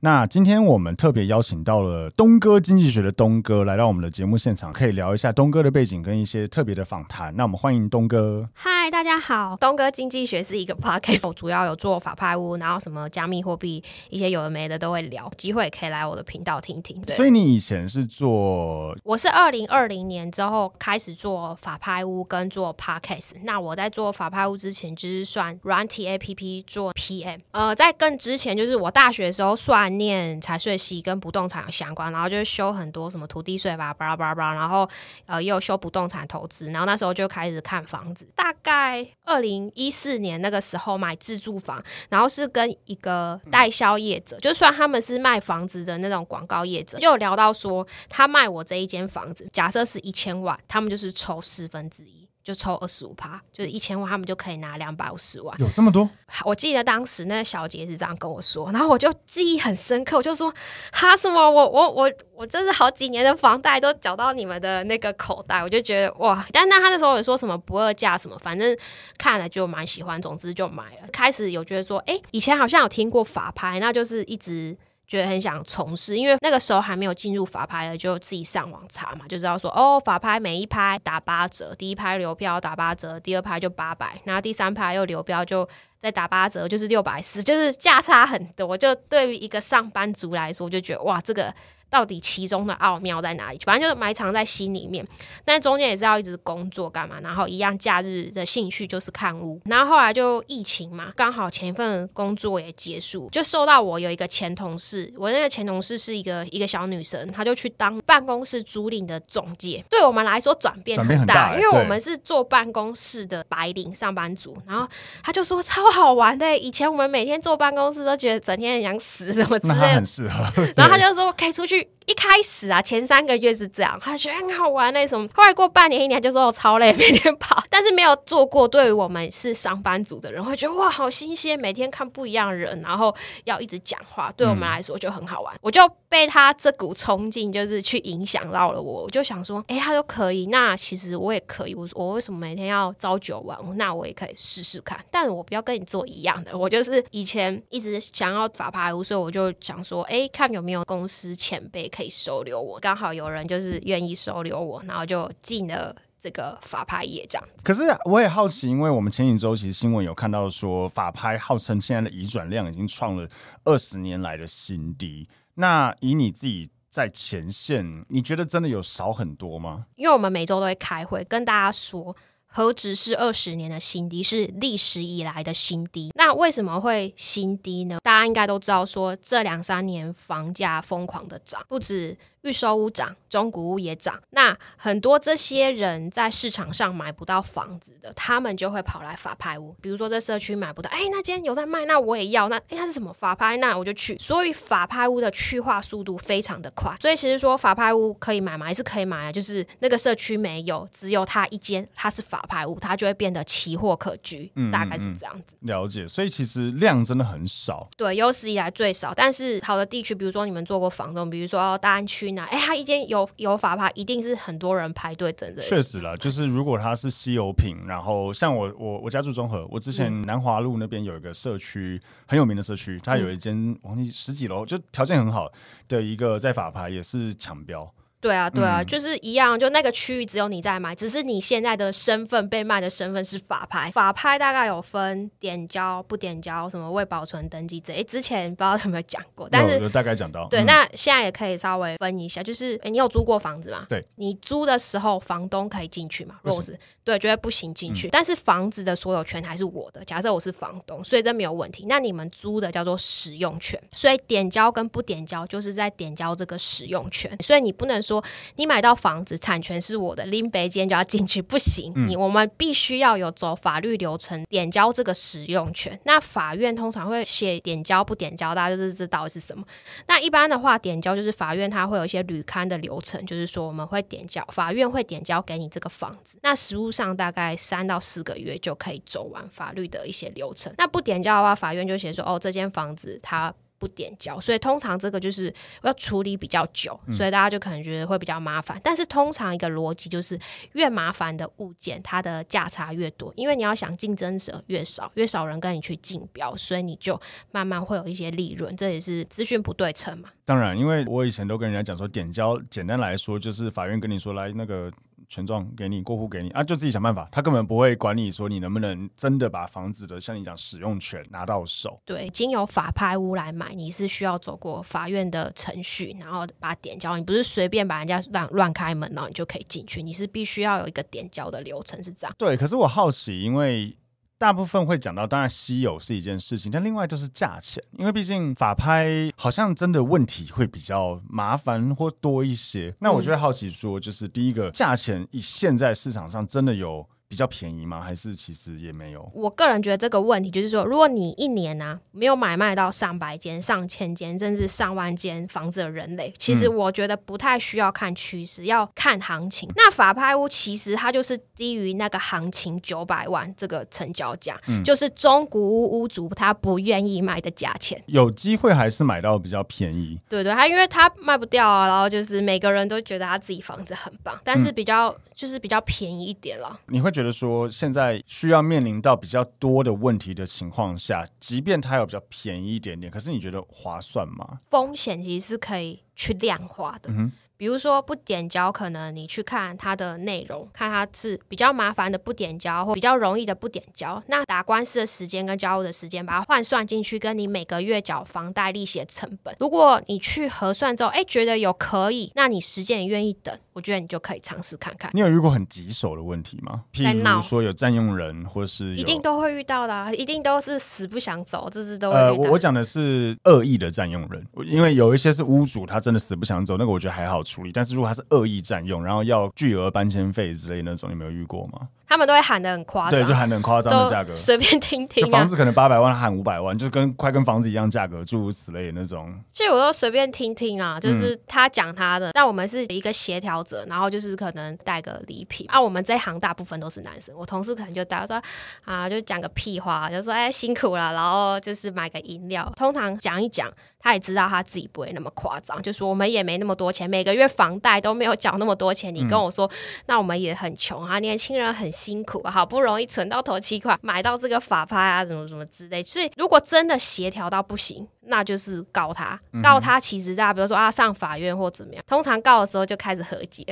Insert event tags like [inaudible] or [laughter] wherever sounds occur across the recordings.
那今天我们特别邀请到了东哥经济学的东哥来到我们的节目现场，可以聊一下东哥的背景跟一些特别的访谈。那我们欢迎东哥。嗨，大家好，东哥经济学是一个 podcast，我主要有做法拍屋，然后什么加密货币一些有的没的都会聊，机会可以来我的频道听听。对，所以你以前是做？我是二零二零年之后开始做法拍屋跟做 podcast。那我在做法拍屋之前，就是算软体 APP 做 PM。呃，在更之前，就是我大学的时候算。念财税系跟不动产有相关，然后就修很多什么土地税吧，巴拉巴拉巴拉，然后呃也有修不动产投资，然后那时候就开始看房子。大概二零一四年那个时候买自住房，然后是跟一个代销业者，就算他们是卖房子的那种广告业者，就有聊到说他卖我这一间房子，假设是一千万，他们就是抽四分之一。就抽二十五趴，就是一千万，他们就可以拿两百五十万。有这么多？我记得当时那个小姐是这样跟我说，然后我就记忆很深刻，我就说哈什么？我我我我真是好几年的房贷都缴到你们的那个口袋，我就觉得哇！但那他那时候有说什么不二价什么，反正看了就蛮喜欢，总之就买了。开始有觉得说，哎、欸，以前好像有听过法拍，那就是一直。觉得很想从事，因为那个时候还没有进入法拍的，就自己上网查嘛，就知道说哦，法拍每一拍打八折，第一拍流标打八折，第二拍就八百，那第三拍又流标就再打八折，就是六百四，就是价差很多。就对于一个上班族来说，就觉得哇，这个。到底其中的奥妙在哪里？反正就是埋藏在心里面，但中间也是要一直工作干嘛？然后一样假日的兴趣就是看屋。然后后来就疫情嘛，刚好前一份工作也结束，就收到我有一个前同事，我那个前同事是一个一个小女生，她就去当办公室租赁的中介。对我们来说转变很大，很大欸、因为我们是坐办公室的白领上班族。然后她就说超好玩的，以前我们每天坐办公室都觉得整天很想死什么之类的，很适合。[laughs] 然后他就说可以出去。一开始啊，前三个月是这样，他觉得很好玩那什么。后来过半年一年，就说我超累，每天跑。但是没有做过，对于我们是上班族的人，会觉得哇，好新鲜，每天看不一样的人，然后要一直讲话，对我们来说就很好玩。嗯、我就被他这股冲劲，就是去影响到了我。我就想说，哎、欸，他都可以，那其实我也可以。我我为什么每天要朝九晚五？那我也可以试试看。但我不要跟你做一样的。我就是以前一直想要法拍屋，所以我就想说，哎、欸，看有没有公司前辈。可以收留我，刚好有人就是愿意收留我，然后就进了这个法拍业这样。可是我也好奇，因为我们前几周其实新闻有看到说，法拍号称现在的移转量已经创了二十年来的新低。那以你自己在前线，你觉得真的有少很多吗？因为我们每周都会开会，跟大家说。何止是二十年的新低，是历史以来的新低。那为什么会新低呢？大家应该都知道，说这两三年房价疯狂的涨，不止。预售屋涨，中古屋也涨。那很多这些人在市场上买不到房子的，他们就会跑来法拍屋。比如说这社区买不到，哎，那间有在卖，那我也要。那哎，它是什么法拍？那我就去。所以法拍屋的去化速度非常的快。所以其实说法拍屋可以买吗？还是可以买啊。就是那个社区没有，只有它一间，它是法拍屋，它就会变得奇货可居。嗯，大概是这样子。了解。所以其实量真的很少。对，有史以来最少。但是好的地区，比如说你们做过房东，比如说大安区。哎，它一间有有法拍，一定是很多人排队等的。确实了，就是如果它是稀有品，然后像我我我家住中和，我之前南华路那边有一个社区、嗯、很有名的社区，它有一间忘记十几楼，就条件很好的一个在法拍也是抢标。对啊，对啊，嗯、就是一样，就那个区域只有你在买，只是你现在的身份被卖的身份是法拍。法拍大概有分点交、不点交，什么未保存登记这。哎，之前不知道有没有讲过，但是大概讲到。对，嗯、那现在也可以稍微分一下，就是哎你有租过房子吗？对，你租的时候房东可以进去吗？如果是对，觉得不行进去，嗯、但是房子的所有权还是我的。假设我是房东，所以这没有问题。那你们租的叫做使用权，所以点交跟不点交就是在点交这个使用权，所以你不能说你买到房子产权是我的，林北今天就要进去，不行。嗯、你我们必须要有走法律流程点交这个使用权。那法院通常会写点交不点交，大家就是知道是什么。那一般的话，点交就是法院它会有一些履勘的流程，就是说我们会点交，法院会点交给你这个房子。那实务上大概三到四个月就可以走完法律的一些流程。那不点交的话，法院就写说哦，这间房子它。不点交，所以通常这个就是要处理比较久，所以大家就可能觉得会比较麻烦。嗯、但是通常一个逻辑就是，越麻烦的物件，它的价差越多，因为你要想竞争者越少，越少人跟你去竞标，所以你就慢慢会有一些利润。这也是资讯不对称嘛。当然，因为我以前都跟人家讲说，点交简单来说就是法院跟你说来那个。权状给你，过户给你啊，就自己想办法。他根本不会管你说你能不能真的把房子的像你讲使用权拿到手。对，经由法拍屋来买，你是需要走过法院的程序，然后把点交。你不是随便把人家乱乱开门，然后你就可以进去。你是必须要有一个点交的流程，是这样。对，可是我好奇，因为。大部分会讲到，当然稀有是一件事情，但另外就是价钱，因为毕竟法拍好像真的问题会比较麻烦或多一些。那我就会好奇说，就是第一个价钱，以现在市场上真的有。比较便宜吗？还是其实也没有？我个人觉得这个问题就是说，如果你一年呢、啊、没有买卖到上百间、上千间，甚至上万间房子的人类，其实我觉得不太需要看趋势，嗯、要看行情。那法拍屋其实它就是低于那个行情九百万这个成交价，嗯、就是中古屋屋主他不愿意卖的价钱。有机会还是买到比较便宜？对对，他因为他卖不掉啊，然后就是每个人都觉得他自己房子很棒，但是比较、嗯、就是比较便宜一点了。你会觉得说，现在需要面临到比较多的问题的情况下，即便它有比较便宜一点点，可是你觉得划算吗？风险其实是可以去量化的。嗯比如说不点交，可能你去看它的内容，看它是比较麻烦的不点交，或比较容易的不点交。那打官司的时间跟交屋的时间，把它换算进去，跟你每个月缴房贷利息的成本，如果你去核算之后，哎，觉得有可以，那你时间也愿意等，我觉得你就可以尝试看看。你有遇过很棘手的问题吗？譬如说有占用人，或是一定都会遇到的啊，一定都是死不想走，这是都。呃，我我讲的是恶意的占用人，因为有一些是屋主，他真的死不想走，那个我觉得还好处理，但是如果他是恶意占用，然后要巨额搬迁费之类的那种，你有没有遇过吗？他们都会喊的很夸张，对，就喊得很夸张的价格，随便听听、啊。房子可能八百万，喊五百万，就跟快跟房子一样价格，诸如此类的那种。其实我都随便听听啊，就是他讲他的，那、嗯、我们是一个协调者，然后就是可能带个礼品啊。我们这一行大部分都是男生，我同事可能就带说啊，就讲个屁话，就说哎辛苦了，然后就是买个饮料。通常讲一讲，他也知道他自己不会那么夸张，就说我们也没那么多钱，每个月房贷都没有缴那么多钱。你跟我说，嗯、那我们也很穷啊，年轻人很辛苦，好不。不容易存到头七块，买到这个法拍啊，什么什么之类。所以如果真的协调到不行，那就是告他。告他，其实大家比如说啊，上法院或怎么样，通常告的时候就开始和解。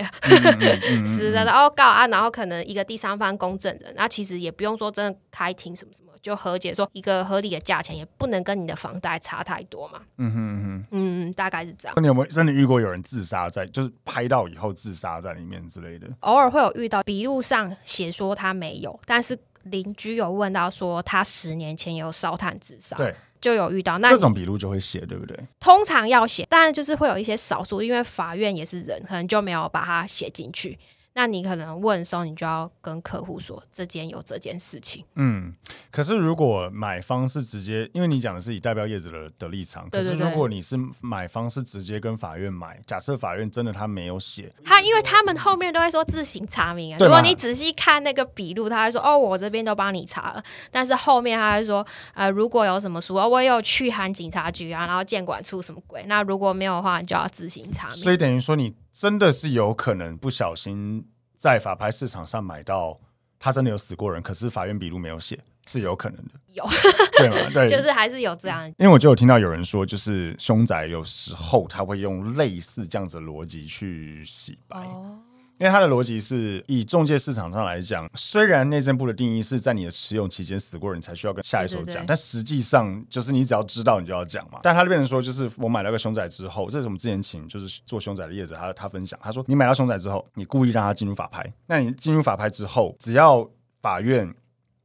[laughs] 是的，然后告啊，然后可能一个第三方公证人，那其实也不用说真的开庭什么什么。就和解说一个合理的价钱，也不能跟你的房贷差太多嘛。嗯哼嗯哼，嗯，大概是这样。那你有没有真的遇过有人自杀在，就是拍到以后自杀在里面之类的？偶尔会有遇到，笔录上写说他没有，但是邻居有问到说他十年前有烧炭自杀，对，就有遇到。那这种笔录就会写，对不对？通常要写，但是就是会有一些少数，因为法院也是人，可能就没有把它写进去。那你可能问的时候，你就要跟客户说，这间有这件事情。嗯，可是如果买方是直接，因为你讲的是以代表业者的的立场，可是如果你是买方是直接跟法院买，假设法院真的他没有写，他因为他们后面都会说自行查明啊。如果你仔细看那个笔录，他会说哦，我这边都帮你查了，但是后面他会说呃，如果有什么书，我也有去函警察局啊，然后监管处什么鬼，那如果没有的话，你就要自行查明。所以等于说你。真的是有可能不小心在法拍市场上买到，他真的有死过人，可是法院笔录没有写，是有可能的，有 [laughs] 对吗？[laughs] 对，就是还是有这样。因为我就有听到有人说，就是凶宅有时候他会用类似这样子的逻辑去洗白。哦因为它的逻辑是以中介市场上来讲，虽然内政部的定义是在你的持有期间死过人才需要跟下一手讲，对对对，但实际上就是你只要知道你就要讲嘛。但他就变成说，就是我买了个凶宅之后，这是我们之前请就是做凶宅的业者他他分享，他说你买到凶宅之后，你故意让他进入法拍，那你进入法拍之后，只要法院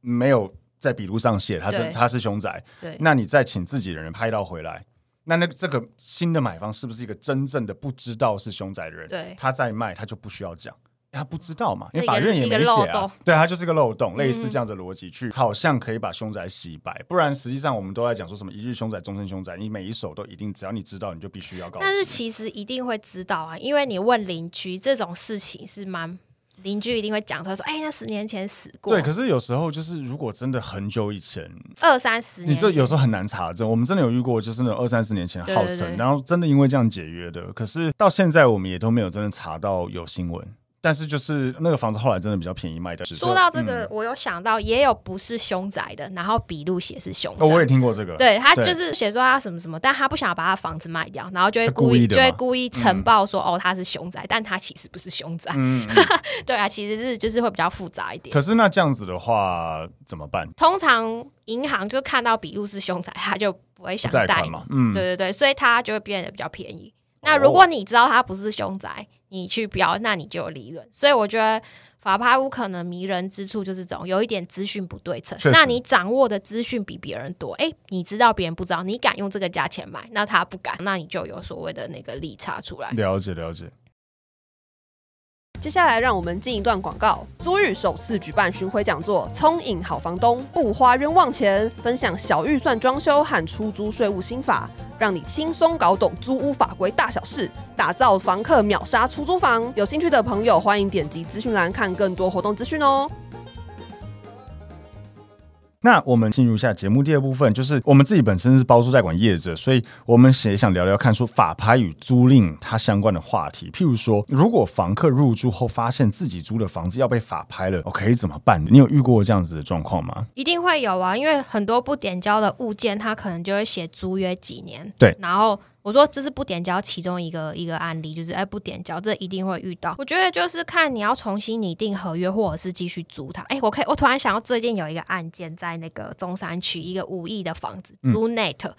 没有在笔录上写他是他是凶宅，对，那你再请自己的人拍到回来。那那个这个新的买方是不是一个真正的不知道是凶宅的人？对，他在卖，他就不需要讲，他不知道嘛，因为法院也没写啊。对，他就是个漏洞，类似这样子的逻辑，去好像可以把凶宅洗白，不然实际上我们都在讲说什么一日凶宅、终身凶宅，你每一手都一定，只要你知道，你就必须要告。但是其实一定会知道啊，因为你问邻居这种事情是蛮。邻居一定会讲出来说：“哎、欸，那十年前死过。”对，可是有时候就是，如果真的很久以前，二三十年，你这有时候很难查证。我们真的有遇过，就是那二三十年前号称，然后真的因为这样解约的。可是到现在，我们也都没有真的查到有新闻。但是就是那个房子后来真的比较便宜卖的。说到这个，嗯、我有想到也有不是凶宅的，然后笔录写是凶宅。哦，我也听过这个。对，他就是写说他什么什么，但他不想把他房子卖掉，然后就会故意就会故意呈报说、嗯、哦他是凶宅，但他其实不是凶宅。嗯，[laughs] 对啊，其实是就是会比较复杂一点。可是那这样子的话怎么办？通常银行就看到笔录是凶宅，他就不会想贷嘛。嗯，对对对，所以他就会变得比较便宜。那如果你知道他不是凶宅，你去标，那你就有利润。所以我觉得法拍屋可能迷人之处就是这种有一点资讯不对称。那你掌握的资讯比别人多，哎、欸，你知道别人不知道，你敢用这个价钱买，那他不敢，那你就有所谓的那个利差出来。了解了解。接下来让我们进一段广告。租遇首次举办巡回讲座，聪颖好房东，不花冤枉钱，分享小预算装修和出租税务心法。让你轻松搞懂租屋法规大小事，打造房客秒杀出租房。有兴趣的朋友，欢迎点击资讯栏看更多活动资讯哦。那我们进入一下节目第二部分，就是我们自己本身是包租代管业者，所以我们也想聊聊看，说法拍与租赁它相关的话题。譬如说，如果房客入住后发现自己租的房子要被法拍了，我可以怎么办？你有遇过这样子的状况吗？一定会有啊，因为很多不点交的物件，它可能就会写租约几年，对，然后。我说这是不点交其中一个一个案例，就是哎不点交，这一定会遇到。我觉得就是看你要重新拟定合约，或者是继续租它。哎，我可以，我突然想到最近有一个案件，在那个中山区一个五亿的房子，租 Net，、嗯、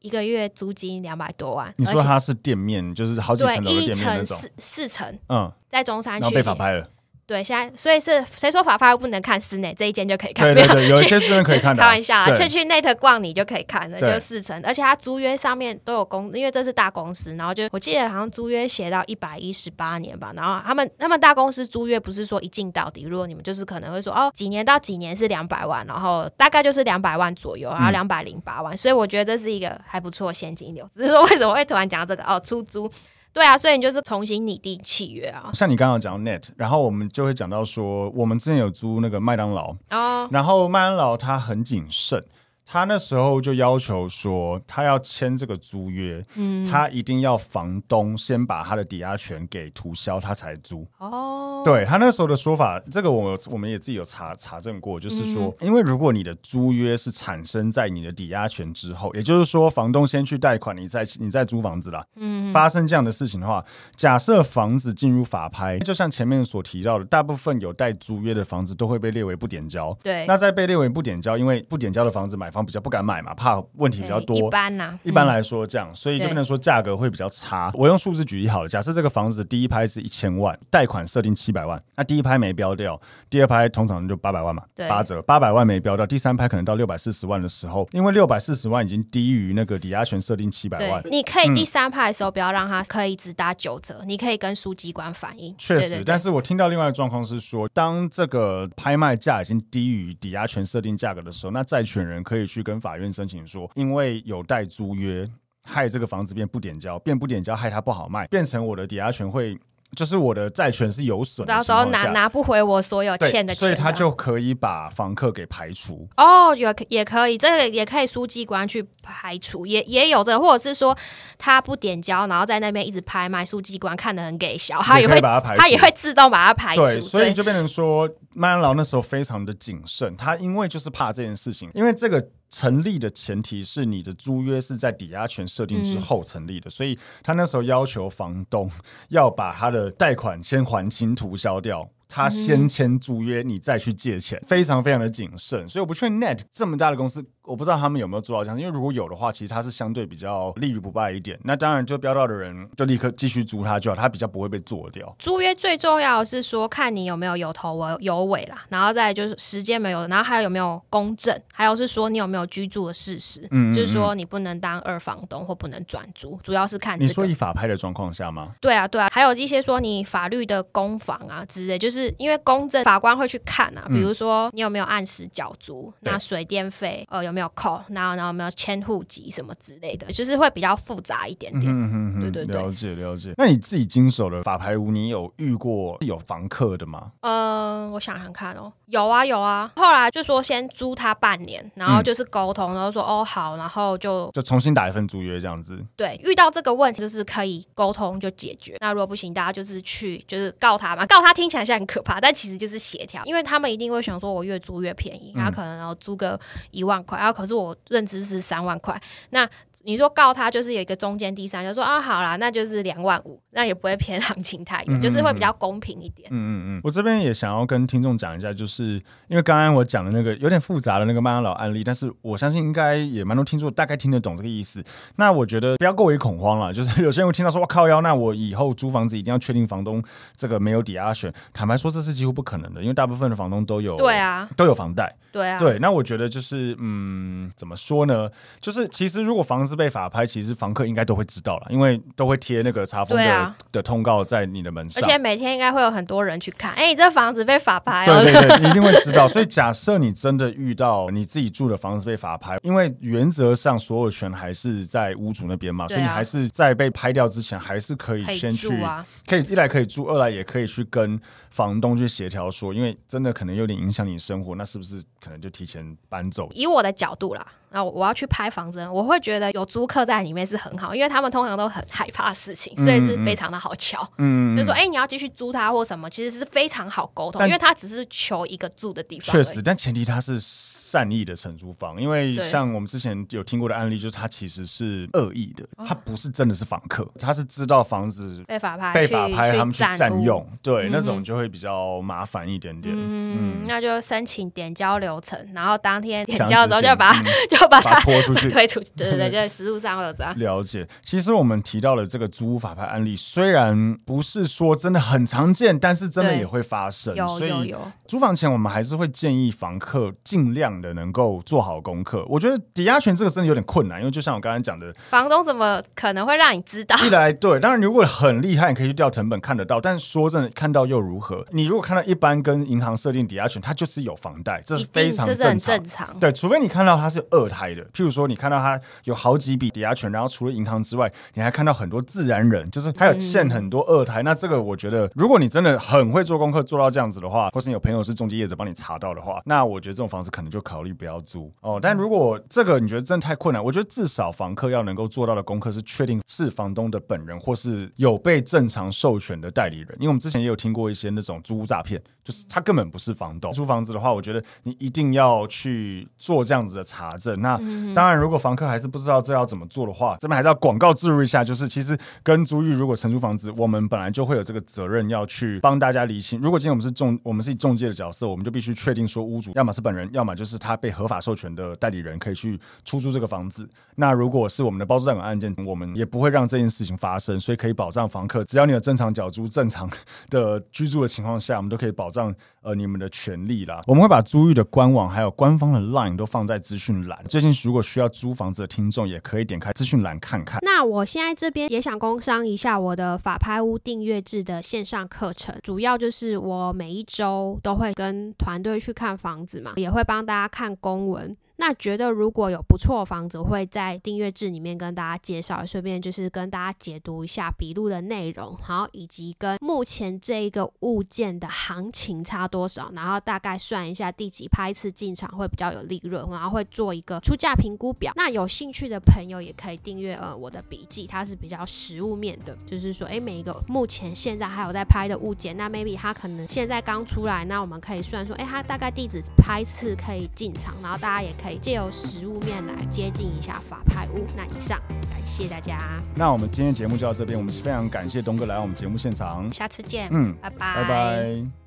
一个月租金两百多万。你说它是店面，就是好几层楼的店面那种，四四层，嗯，在中山区，然后被法拍了。对，现在所以是谁说法发又不能看室内这一间就可以看？对对对，有一些室内可以看的。开玩笑啦，去去 Net 逛你就可以看了，就四层，而且它租约上面都有公，因为这是大公司，然后就我记得好像租约写到一百一十八年吧，然后他们他们大公司租约不是说一进到底，如果你们就是可能会说哦几年到几年是两百万，然后大概就是两百万左右，然后两百零八万，嗯，所以我觉得这是一个还不错的现金流。只是说为什么会突然讲这个哦出租？对啊，所以你就是重新拟定契约啊。像你刚刚讲 Net，然后我们就会讲到说，我们之前有租那个麦当劳哦，然后麦当劳它很谨慎。他那时候就要求说，他要签这个租约，嗯，他一定要房东先把他的抵押权给涂销，他才租。哦，对他那时候的说法，这个我我们也自己有查查证过，就是说，嗯，因为如果你的租约是产生在你的抵押权之后，也就是说，房东先去贷款，你再你再租房子啦，嗯，发生这样的事情的话，假设房子进入法拍，就像前面所提到的，大部分有带租约的房子都会被列为不点交。对，那在被列为不点交，因为不点交的房子买。比较不敢买嘛，怕问题比较多。一般呐、啊，一般来说这样，嗯、所以就不能说价格会比较差。我用数字举例好了，假设这个房子第一拍是一千万，贷款设定七百万，那第一拍没标掉，第二拍通常就八百万嘛，八折，八百万没标掉，第三拍可能到六百四十万的时候，因为六百四十万已经低于那个抵押权设定七百万，你可以第三拍的时候不要让它可以只打九折，嗯、你可以跟书记官反映。确实，但是我听到另外的状况是说，当这个拍卖价已经低于抵押权设定价格的时候，那债权人可以去跟法院申。请说，因为有带租约，害这个房子变不点交，变不点交，害他不好卖，变成我的抵押权会就是我的债权是有损，到时候拿拿不回我所有欠的钱的，所以他就可以把房客给排除。哦，有也可以，这个也可以书记官去排除，也也有这个，或者是说他不点交，然后在那边一直拍卖，书记官看得很给小，他也会也把他排除，他也会自动把他排除。对，所以就变成说，麦当劳那时候非常的谨慎，他因为就是怕这件事情，因为这个。成立的前提是你的租约是在抵押权设定之后成立的，嗯、所以他那时候要求房东要把他的贷款先还清涂销掉。他先签租约，你再去借钱，非常非常的谨慎。所以我不确定 Net 这么大的公司，我不知道他们有没有做到这样。因为如果有的话，其实它是相对比较立于不败一点。那当然，就标到的人就立刻继续租他就好，他比较不会被做掉。租约最重要的是说，看你有没有有头有尾啦，然后再就是时间没有，然后还有有没有公证，还有是说你有没有居住的事实。嗯，嗯，嗯，就是说你不能当二房东或不能转租，主要是看、这个、你说以法拍的状况下吗？对啊，对啊，还有一些说你法律的公房啊之类，就是因为公证。法官会去看啊，比如说你有没有按时缴租，嗯、那水电费呃有没有扣，然后然后有没有迁户籍什么之类的，就是会比较复杂一点点。对对对，了解了解。那你自己经手的法拍屋，你有遇过有房客的吗？呃，我想想看哦，有啊有啊。后来就说先租他半年，然后就是沟通，然后说哦好，然后就就重新打一份租约这样子。对，遇到这个问题就是可以沟通就解决。那如果不行，大家就是去就是告他嘛，告他听起来是很可怕，但其实就是。协调，因为他们一定会想说，我越租越便宜，然后可能要租个一万块，然后可是我认知是三万块，那。你说告他就是有一个中间第三，就说啊好啦，那就是两万五，那也不会偏行情太远，就是会比较公平一点。嗯嗯嗯。我这边也想要跟听众讲一下，就是因为刚刚我讲的那个有点复杂的那个麦当劳案例，但是我相信应该也蛮多听众大概听得懂这个意思。那我觉得不要过于恐慌了，就是有些人会听到说我靠腰，那我以后租房子一定要确定房东这个没有抵押权。坦白说，这是几乎不可能的，因为大部分的房东都有对啊都有房贷。对啊，对，那我觉得就是，嗯，怎么说呢？就是其实如果房子被法拍，其实房客应该都会知道了，因为都会贴那个查封的、啊、的通告在你的门上，而且每天应该会有很多人去看。哎，你这房子被法拍，对对对，你一定会知道。所以假设你真的遇到你自己住的房子被法拍，因为原则上所有权还是在屋主那边嘛，啊、所以你还是在被拍掉之前，还是可以先去，可以，啊、可以一来可以住，二来也可以去跟房东去协调说，因为真的可能有点影响你生活，那是不是？可能就提前搬走。以我的角度啦。那我要去拍房子，我会觉得有租客在里面是很好，因为他们通常都很害怕事情，所以是非常的好瞧。嗯，嗯，就说哎、欸，你要继续租他或什么，其实是非常好沟通，因为他只是求一个住的地方。确实，但前提他是善意的承租方，因为像我们之前有听过的案例，就是他其实是恶意的，他不是真的是房客，他是知道房子被法拍，被法拍，他们去占用，对，那种就会比较麻烦一点点。嗯，嗯，那就申请点交流程，然后当天 [laughs] 点交的时候就把、嗯、就 [laughs] 把他拖出去。[laughs] 推出去，对对对，就 [laughs] 实务上会有这样。了解，其实我们提到的这个租屋法拍案例，虽然不是说真的很常见，但是真的也会发生。有有有。所以租房前，我们还是会建议房客尽量的能够做好功课。我觉得抵押权这个真的有点困难，因为就像我刚刚讲的，房东怎么可能会让你知道？一来对，当然如果很厉害，你可以去调成本看得到。但说真的，看到又如何？你如果看到一般跟银行设定抵押权，它就是有房贷，这是非常正常。对，除非你看到它是二胎的，譬如说你。看到他有好几笔抵押权，然后除了银行之外，你还看到很多自然人，就是他有欠很多二胎。嗯、那这个我觉得，如果你真的很会做功课，做到这样子的话，或是你有朋友是中介业者帮你查到的话，那我觉得这种房子可能就考虑不要租哦。但如果这个你觉得真的太困难，我觉得至少房客要能够做到的功课是确定是房东的本人，或是有被正常授权的代理人。因为我们之前也有听过一些那种租屋诈骗，就是他根本不是房东。租房子的话，我觉得你一定要去做这样子的查证。那当然，如果房客还是不知道这要怎么做的话，这边还是要广告植入一下，就是其实跟租寓如果承租房子，我们本来就会有这个责任要去帮大家理清。如果今天我们是中，我们是以中介的角色，我们就必须确定说屋主要么是本人，要么就是他被合法授权的代理人可以去出租这个房子。那如果是我们的包租代管案件，我们也不会让这件事情发生，所以可以保障房客，只要你有正常缴租、正常的居住的情况下，我们都可以保障呃你们的权利啦。我们会把租寓的官网还有官方的 LINE 都放在资讯栏。最近如果需要租房子的听众，也可以点开资讯栏看看。那我现在这边也想工商一下我的法拍屋订阅制的线上课程，主要就是我每一周都会跟团队去看房子嘛，也会帮大家看公文。那觉得如果有不错房子，会在订阅制里面跟大家介绍，顺便就是跟大家解读一下笔录的内容，然后以及跟目前这一个物件的行情差多少，然后大概算一下第几拍次进场会比较有利润，然后会做一个出价评估表。那有兴趣的朋友也可以订阅呃我的笔记，它是比较实物面的，就是说诶每一个目前现在还有在拍的物件，那 maybe 它可能现在刚出来，那我们可以算说诶它大概地址拍次可以进场，然后大家也可以借由实物面来接近一下法派屋。那以上感谢大家，那我们今天节目就到这边，我们是非常感谢东哥来到我们节目现场，下次见，嗯，拜拜，拜拜。